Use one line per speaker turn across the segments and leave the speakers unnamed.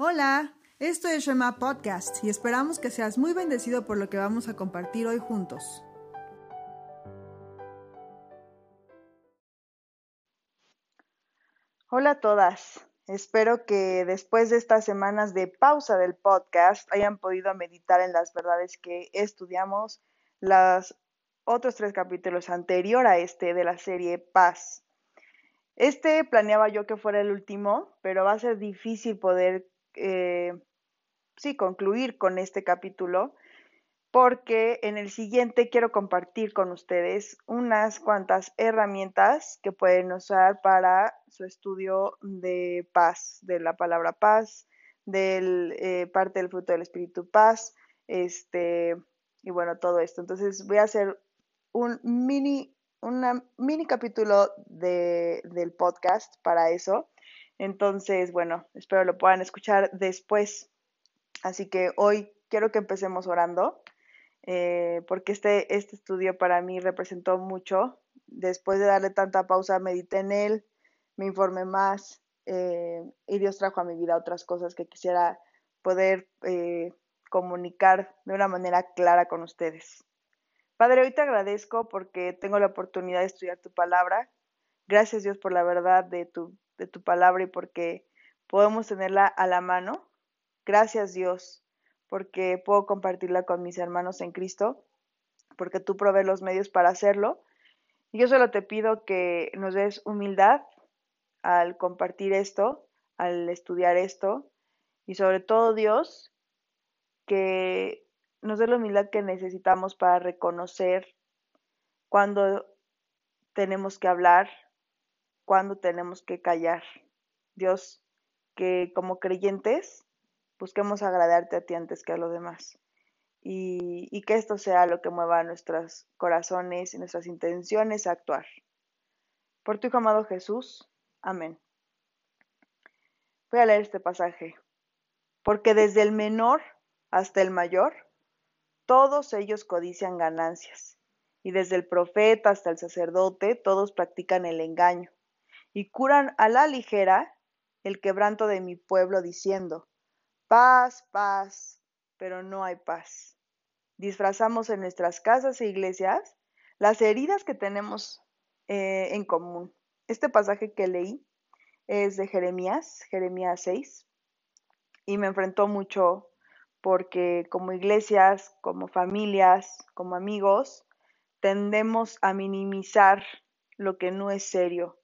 Hola, esto es Shema Podcast y esperamos que seas muy bendecido por lo que vamos a compartir hoy juntos.
Hola a todas. Espero que después de estas semanas de pausa del podcast hayan podido meditar en las verdades que estudiamos los otros tres capítulos anterior a este de la serie Paz. Este planeaba yo que fuera el último, pero va a ser difícil poder eh, sí, concluir con este capítulo porque en el siguiente quiero compartir con ustedes unas cuantas herramientas que pueden usar para su estudio de paz, de la palabra paz, del eh, parte del fruto del espíritu paz, este, y bueno, todo esto. Entonces voy a hacer un mini, una mini capítulo de, del podcast para eso. Entonces, bueno, espero lo puedan escuchar después. Así que hoy quiero que empecemos orando. Eh, porque este, este estudio para mí representó mucho. Después de darle tanta pausa, medité en él, me informé más eh, y Dios trajo a mi vida otras cosas que quisiera poder eh, comunicar de una manera clara con ustedes. Padre, hoy te agradezco porque tengo la oportunidad de estudiar tu palabra. Gracias Dios por la verdad de tu, de tu palabra y porque podemos tenerla a la mano. Gracias Dios porque puedo compartirla con mis hermanos en Cristo, porque tú provees los medios para hacerlo. Y yo solo te pido que nos des humildad al compartir esto, al estudiar esto, y sobre todo Dios, que nos dé la humildad que necesitamos para reconocer cuándo tenemos que hablar, cuándo tenemos que callar. Dios, que como creyentes busquemos agradarte a ti antes que a los demás. Y, que esto sea lo que mueva nuestros corazones y nuestras intenciones a actuar. Por tu Hijo amado Jesús. Amén. Voy a leer este pasaje. Porque desde el menor hasta el mayor, todos ellos codician ganancias. Y desde el profeta hasta el sacerdote, todos practican el engaño. Y curan a la ligera el quebranto de mi pueblo, diciendo, Paz, paz, pero no hay paz. Disfrazamos en nuestras casas e iglesias las heridas que tenemos eh, en común. Este pasaje que leí es de Jeremías, Jeremías 6, y me enfrentó mucho porque como iglesias, como familias, como amigos, tendemos a minimizar lo que no es serio,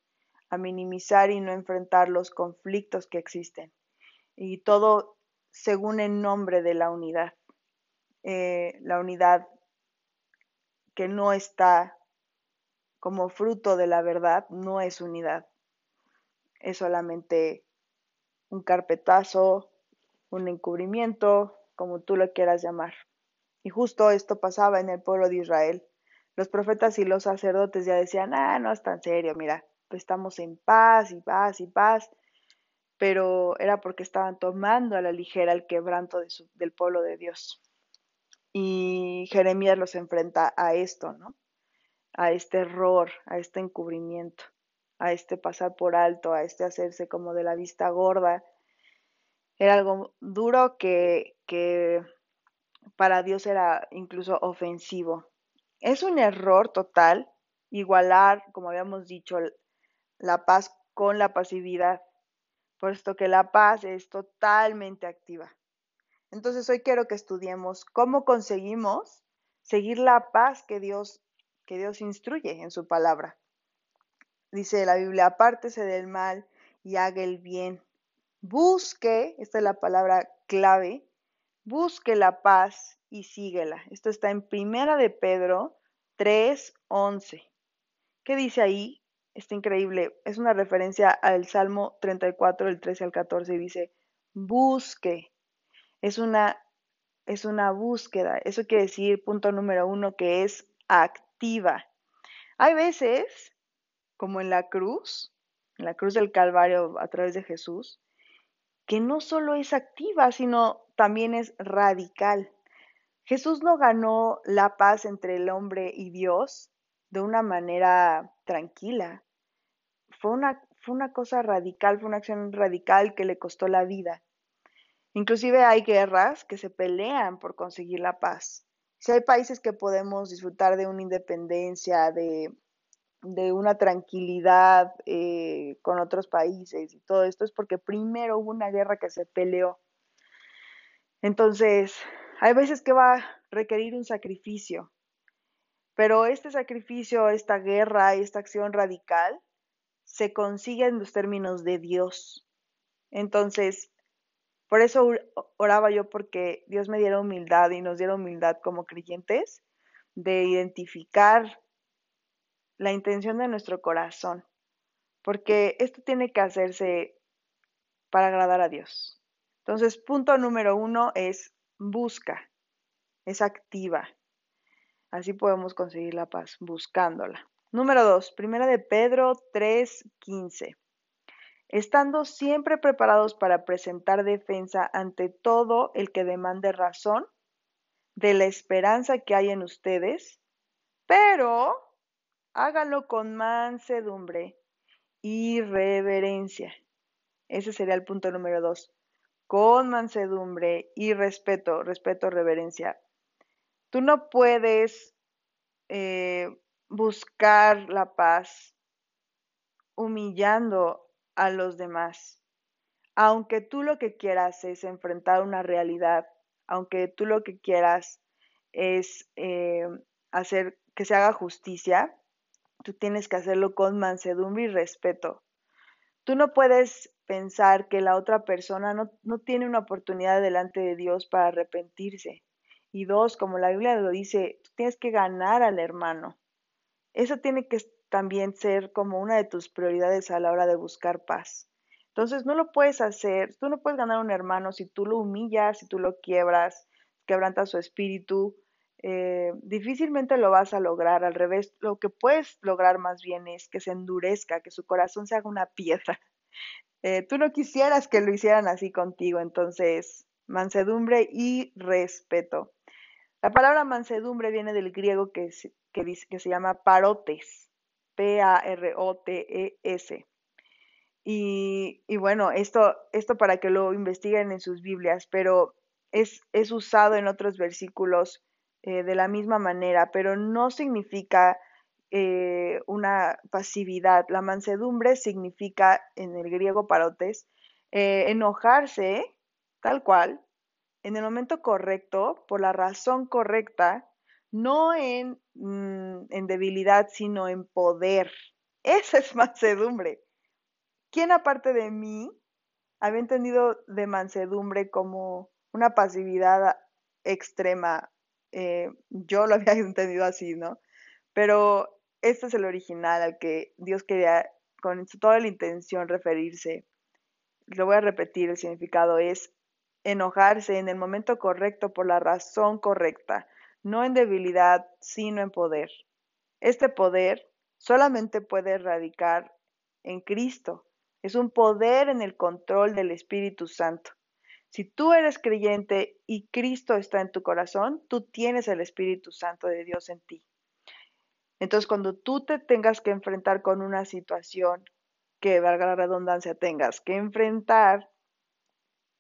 a minimizar y no enfrentar los conflictos que existen. Y todo según el nombre de la unidad. Eh, la unidad que no está como fruto de la verdad no es unidad. Es solamente un carpetazo, un encubrimiento, como tú lo quieras llamar. Y justo esto pasaba en el pueblo de Israel. Los profetas y los sacerdotes ya decían, ah, no es tan serio, mira, estamos en paz y paz y paz pero era porque estaban tomando a la ligera el quebranto del pueblo de Dios. Y Jeremías los enfrenta a esto, ¿no? A este error, a este encubrimiento, a este pasar por alto, a este hacerse como de la vista gorda. Era algo duro que, que para Dios era incluso ofensivo. Es un error total igualar, como habíamos dicho, la paz con la pasividad puesto que la paz es totalmente activa. Entonces hoy quiero que estudiemos cómo conseguimos seguir la paz que Dios, que Dios instruye en su palabra. Dice la Biblia, apártese del mal y haga el bien. Busque, esta es la palabra clave, busque la paz y síguela. Esto está en Primera de Pedro 3:11. ¿Qué dice ahí? Está increíble. Es una referencia al Salmo 34, del 13 al 14, y dice, busque. Es una, es una búsqueda. Eso quiere decir, punto número uno, que es activa. Hay veces, como en la cruz, en la cruz del Calvario a través de Jesús, que no solo es activa, sino también es radical. Jesús no ganó la paz entre el hombre y Dios de una manera tranquila. Fue una, fue una cosa radical, fue una acción radical que le costó la vida. Inclusive hay guerras que se pelean por conseguir la paz. Si hay países que podemos disfrutar de una independencia, de, una tranquilidad eh, con otros países y todo esto, es porque primero hubo una guerra que se peleó. Entonces, hay veces que va a requerir un sacrificio, pero este sacrificio, esta guerra, esta acción radical, se consigue en los términos de Dios. Entonces, por eso oraba yo porque Dios me diera humildad y nos diera humildad como creyentes de identificar la intención de nuestro corazón, porque esto tiene que hacerse para agradar a Dios. Entonces, punto número uno es busca, es activa. Así podemos conseguir la paz, buscándola. Número dos, primera de Pedro 3:15 estando siempre preparados para presentar defensa ante todo el que demande razón de la esperanza que hay en ustedes, pero háganlo con mansedumbre y reverencia. Ese sería el punto número dos. Con mansedumbre y respeto, respeto, reverencia. Tú no puedes eh, buscar la paz humillando a los demás. Aunque tú lo que quieras es enfrentar una realidad, aunque tú lo que quieras es eh, hacer que se haga justicia, tú tienes que hacerlo con mansedumbre y respeto. Tú no puedes pensar que la otra persona no, no, tiene una oportunidad delante de Dios para arrepentirse. Y dos, como la Biblia lo dice, tú tienes que ganar al hermano. Eso tiene que también ser como una de tus prioridades a la hora de buscar paz. Entonces no lo puedes hacer, tú no puedes ganar a un hermano si tú lo humillas, si tú lo quiebras, quebrantas su espíritu, eh, difícilmente lo vas a lograr. Al revés, lo que puedes lograr más bien es que se endurezca, que su corazón se haga una piedra. Eh, tú no quisieras que lo hicieran así contigo, entonces mansedumbre y respeto. La palabra mansedumbre viene del griego que, se llama parotes P-A-R-O-T-E-S. Y, bueno, esto, esto para que lo investiguen en sus Biblias, pero es, es usado en otros versículos eh, de la misma manera, pero no significa eh, una pasividad. La mansedumbre significa, en el griego parotes, eh, enojarse tal cual, en el momento correcto, por la razón correcta, no en, mm, en debilidad, sino en poder. Esa es mansedumbre. ¿Quién aparte de mí había entendido de mansedumbre como una pasividad extrema? Eh, yo lo había entendido así, ¿no? Pero este es el original al que Dios quería con toda la intención referirse. Lo voy a repetir, el significado es enojarse en el momento correcto por la razón correcta no en debilidad, sino en poder. Este poder solamente puede radicar en Cristo. Es un poder en el control del Espíritu Santo. Si tú eres creyente y Cristo está en tu corazón, tú tienes el Espíritu Santo de Dios en ti. Entonces, cuando tú te tengas que enfrentar con una situación que, valga la redundancia, tengas que enfrentar,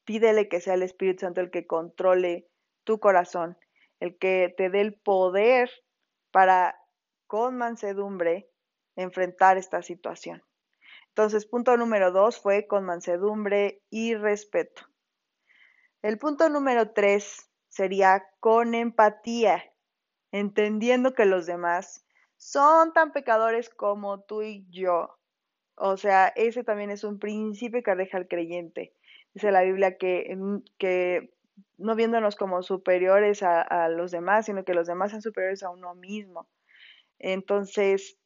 pídele que sea el Espíritu Santo el que controle tu corazón el que te dé el poder para con mansedumbre enfrentar esta situación. Entonces, punto número dos fue con mansedumbre y respeto. El punto número tres sería con empatía, entendiendo que los demás son tan pecadores como tú y yo. O sea, ese también es un principio que deja al creyente. Dice la Biblia que, que no viéndonos como superiores a, los demás, sino que los demás sean superiores a uno mismo. Entonces,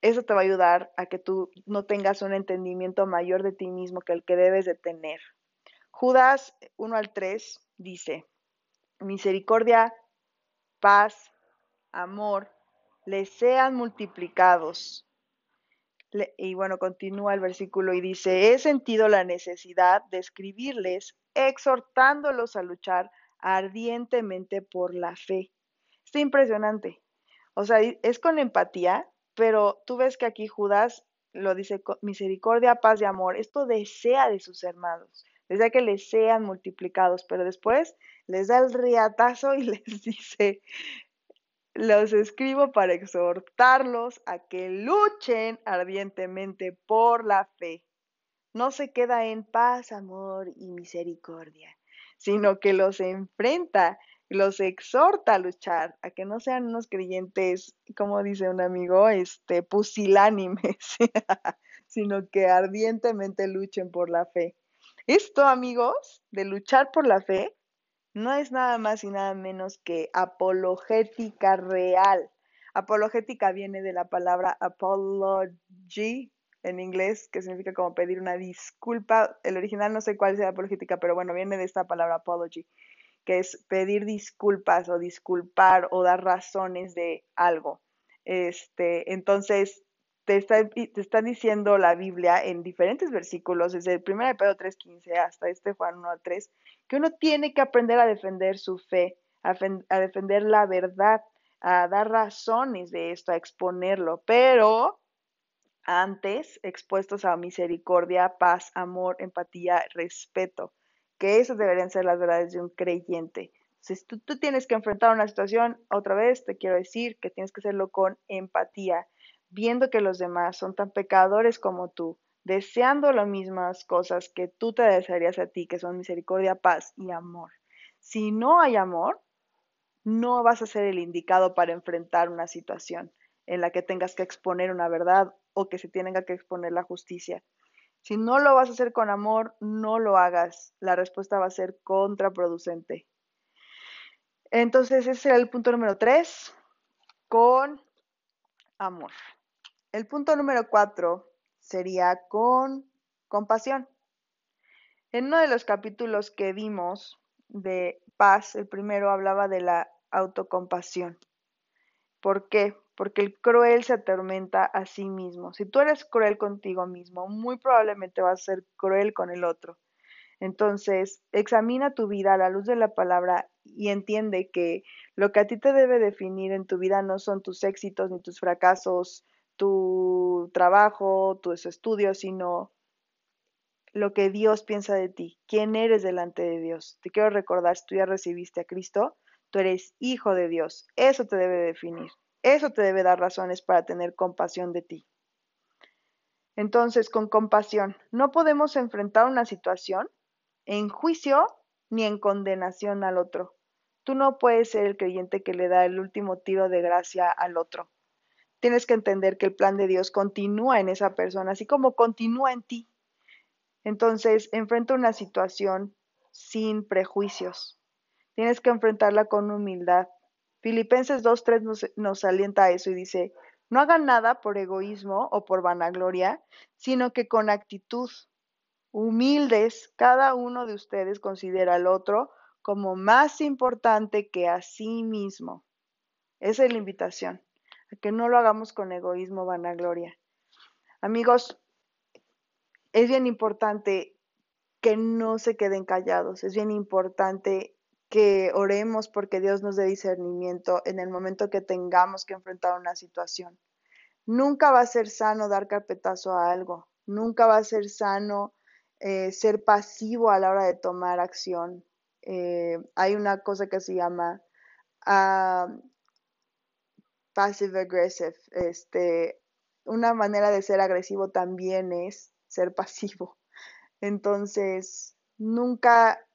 eso te va a ayudar a que tú no tengas un entendimiento mayor de ti mismo que el que debes de tener. Judas 1 al 3 dice, misericordia, paz, amor, les sean multiplicados y bueno, continúa el versículo y dice, he sentido la necesidad de escribirles exhortándolos a luchar ardientemente por la fe. Está impresionante. O sea, es con empatía, pero tú ves que aquí Judas lo dice misericordia, paz y amor. Esto desea de sus hermanos. desea que les sean multiplicados, pero después les da el riatazo y les dice, los escribo para exhortarlos a que luchen ardientemente por la fe. No se queda en paz, amor y misericordia, sino que los enfrenta, los exhorta a luchar, a que no sean unos creyentes, como dice un amigo, este, pusilánimes, sino que ardientemente luchen por la fe. Esto, amigos, de luchar por la fe, no es nada más y nada menos que apologética real. Apologética viene de la palabra apology en inglés, que significa como pedir una disculpa. El original no sé cuál sea apologética, pero bueno, viene de esta palabra apology, que es pedir disculpas o disculpar o dar razones de algo. Este, entonces, te está, te está diciendo la Biblia en diferentes versículos, desde el 1 de Pedro 3.15 hasta este Juan 1.3, que uno tiene que aprender a defender su fe, a, defender la verdad, a dar razones de esto, a exponerlo, pero antes expuestos a misericordia, paz, amor, empatía, respeto, que esas deberían ser las verdades de un creyente. Si tú, tú, tienes que enfrentar una situación, otra vez te quiero decir que tienes que hacerlo con empatía, viendo que los demás son tan pecadores como tú, deseando las mismas cosas que tú te desearías a ti, que son misericordia, paz y amor. Si no hay amor, no vas a ser el indicado para enfrentar una situación en la que tengas que exponer una verdad o que se tenga que exponer la justicia. Si no lo vas a hacer con amor, no lo hagas. La respuesta va a ser contraproducente. Entonces, ese es el punto número tres, con amor. El punto número cuatro sería con compasión. En uno de los capítulos que vimos de paz, el primero hablaba de la autocompasión. ¿Por qué? Porque el cruel se atormenta a sí mismo. Si tú eres cruel contigo mismo, muy probablemente vas a ser cruel con el otro. Entonces, examina tu vida a la luz de la palabra y entiende que lo que a ti te debe definir en tu vida no son tus éxitos ni tus fracasos, tu trabajo, tus estudios, sino lo que Dios piensa de ti, quién eres delante de Dios. Te quiero recordar, si tú ya recibiste a Cristo, tú eres hijo de Dios. Eso te debe definir. Eso te debe dar razones para tener compasión de ti. Entonces, con compasión, no podemos enfrentar una situación en juicio ni en condenación al otro. Tú no puedes ser el creyente que le da el último tiro de gracia al otro tienes que entender que el plan de Dios continúa en esa persona, así como continúa en ti. Entonces, enfrenta una situación sin prejuicios. Tienes que enfrentarla con humildad. Filipenses 2.3 nos, nos alienta a eso y dice, no hagan nada por egoísmo o por vanagloria, sino que con actitud humildes, cada uno de ustedes considera al otro como más importante que a sí mismo. Esa es la invitación que no lo hagamos con egoísmo, vanagloria. Amigos, es bien importante que no se queden callados, es bien importante que oremos porque Dios nos dé discernimiento en el momento que tengamos que enfrentar una situación. Nunca va a ser sano dar carpetazo a algo, nunca va a ser sano eh, ser pasivo a la hora de tomar acción. Eh, hay una cosa que se llama ah, passive aggressive. Este, una manera de ser agresivo también es ser pasivo. Entonces, nunca,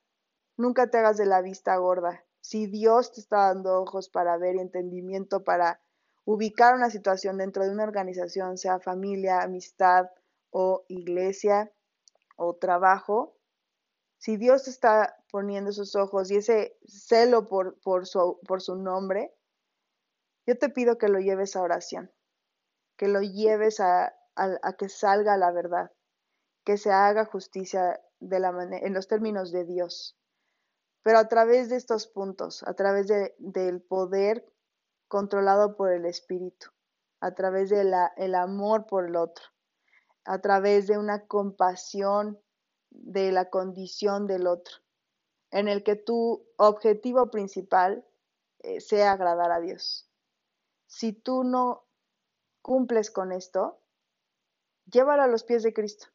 nunca te hagas de la vista gorda. Si Dios te está dando ojos para ver y entendimiento para ubicar una situación dentro de una organización, sea familia, amistad o iglesia o trabajo, si Dios te está poniendo esos ojos y ese celo por su nombre, yo te pido que lo lleves a oración, que lo lleves a, que salga la verdad, que se haga justicia en los términos de Dios. Pero a través de estos puntos, a través del poder controlado por el Espíritu, a través del el amor por el otro, a través de una compasión de la condición del otro, en el que tu objetivo principal eh, sea agradar a Dios si tú no cumples con esto, llévalo a los pies de Cristo.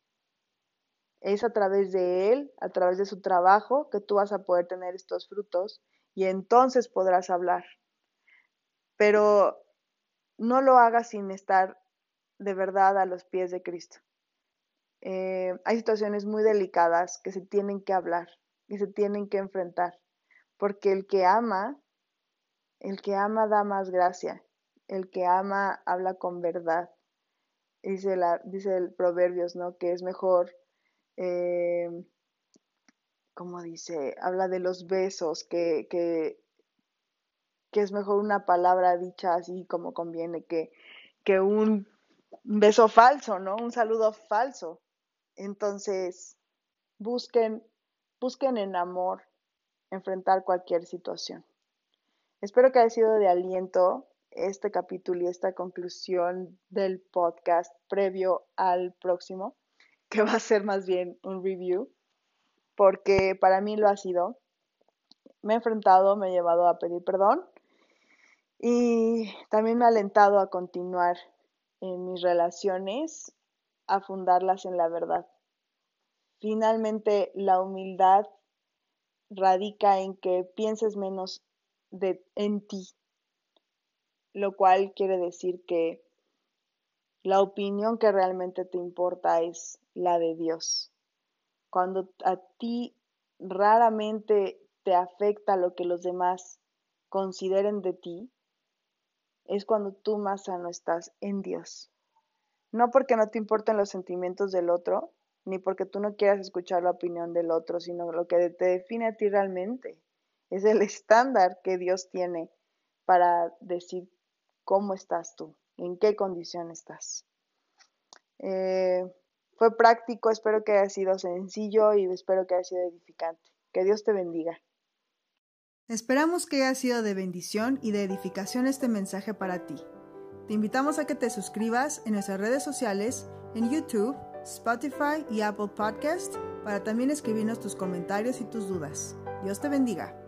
Es a través de Él, a través de su trabajo, que tú vas a poder tener estos frutos y entonces podrás hablar. Pero no lo hagas sin estar de verdad a los pies de Cristo. Eh, hay situaciones muy delicadas que se tienen que hablar, que se tienen que enfrentar, porque el que ama, el que ama da más gracia, el que ama habla con verdad. Dice, la, dice el Proverbios, ¿no? Que es mejor, eh, como dice, habla de los besos, que, que, que es mejor una palabra dicha así como conviene que, que un beso falso, ¿no? Un saludo falso. Entonces, busquen, busquen en amor enfrentar cualquier situación. Espero que haya sido de aliento este capítulo y esta conclusión del podcast previo al próximo, que va a ser más bien un review, porque para mí lo ha sido. Me he enfrentado, me he llevado a pedir perdón y también me ha alentado a continuar en mis relaciones, a fundarlas en la verdad. Finalmente, la humildad radica en que pienses menos de, en ti, lo cual quiere decir que la opinión que realmente te importa es la de Dios. Cuando a ti raramente te afecta lo que los demás consideren de ti, es cuando tú más sano estás en Dios. No porque no te importen los sentimientos del otro, ni porque tú no quieras escuchar la opinión del otro, sino lo que te define a ti realmente. Es el estándar que Dios tiene para decir cómo estás tú, en qué condición estás. Eh, fue práctico, espero que haya sido sencillo y espero que haya sido edificante. Que Dios te bendiga.
Esperamos que haya sido de bendición y de edificación este mensaje para ti. Te invitamos a que te suscribas en nuestras redes sociales, en YouTube, Spotify y Apple Podcast, para también escribirnos tus comentarios y tus dudas. Dios te bendiga.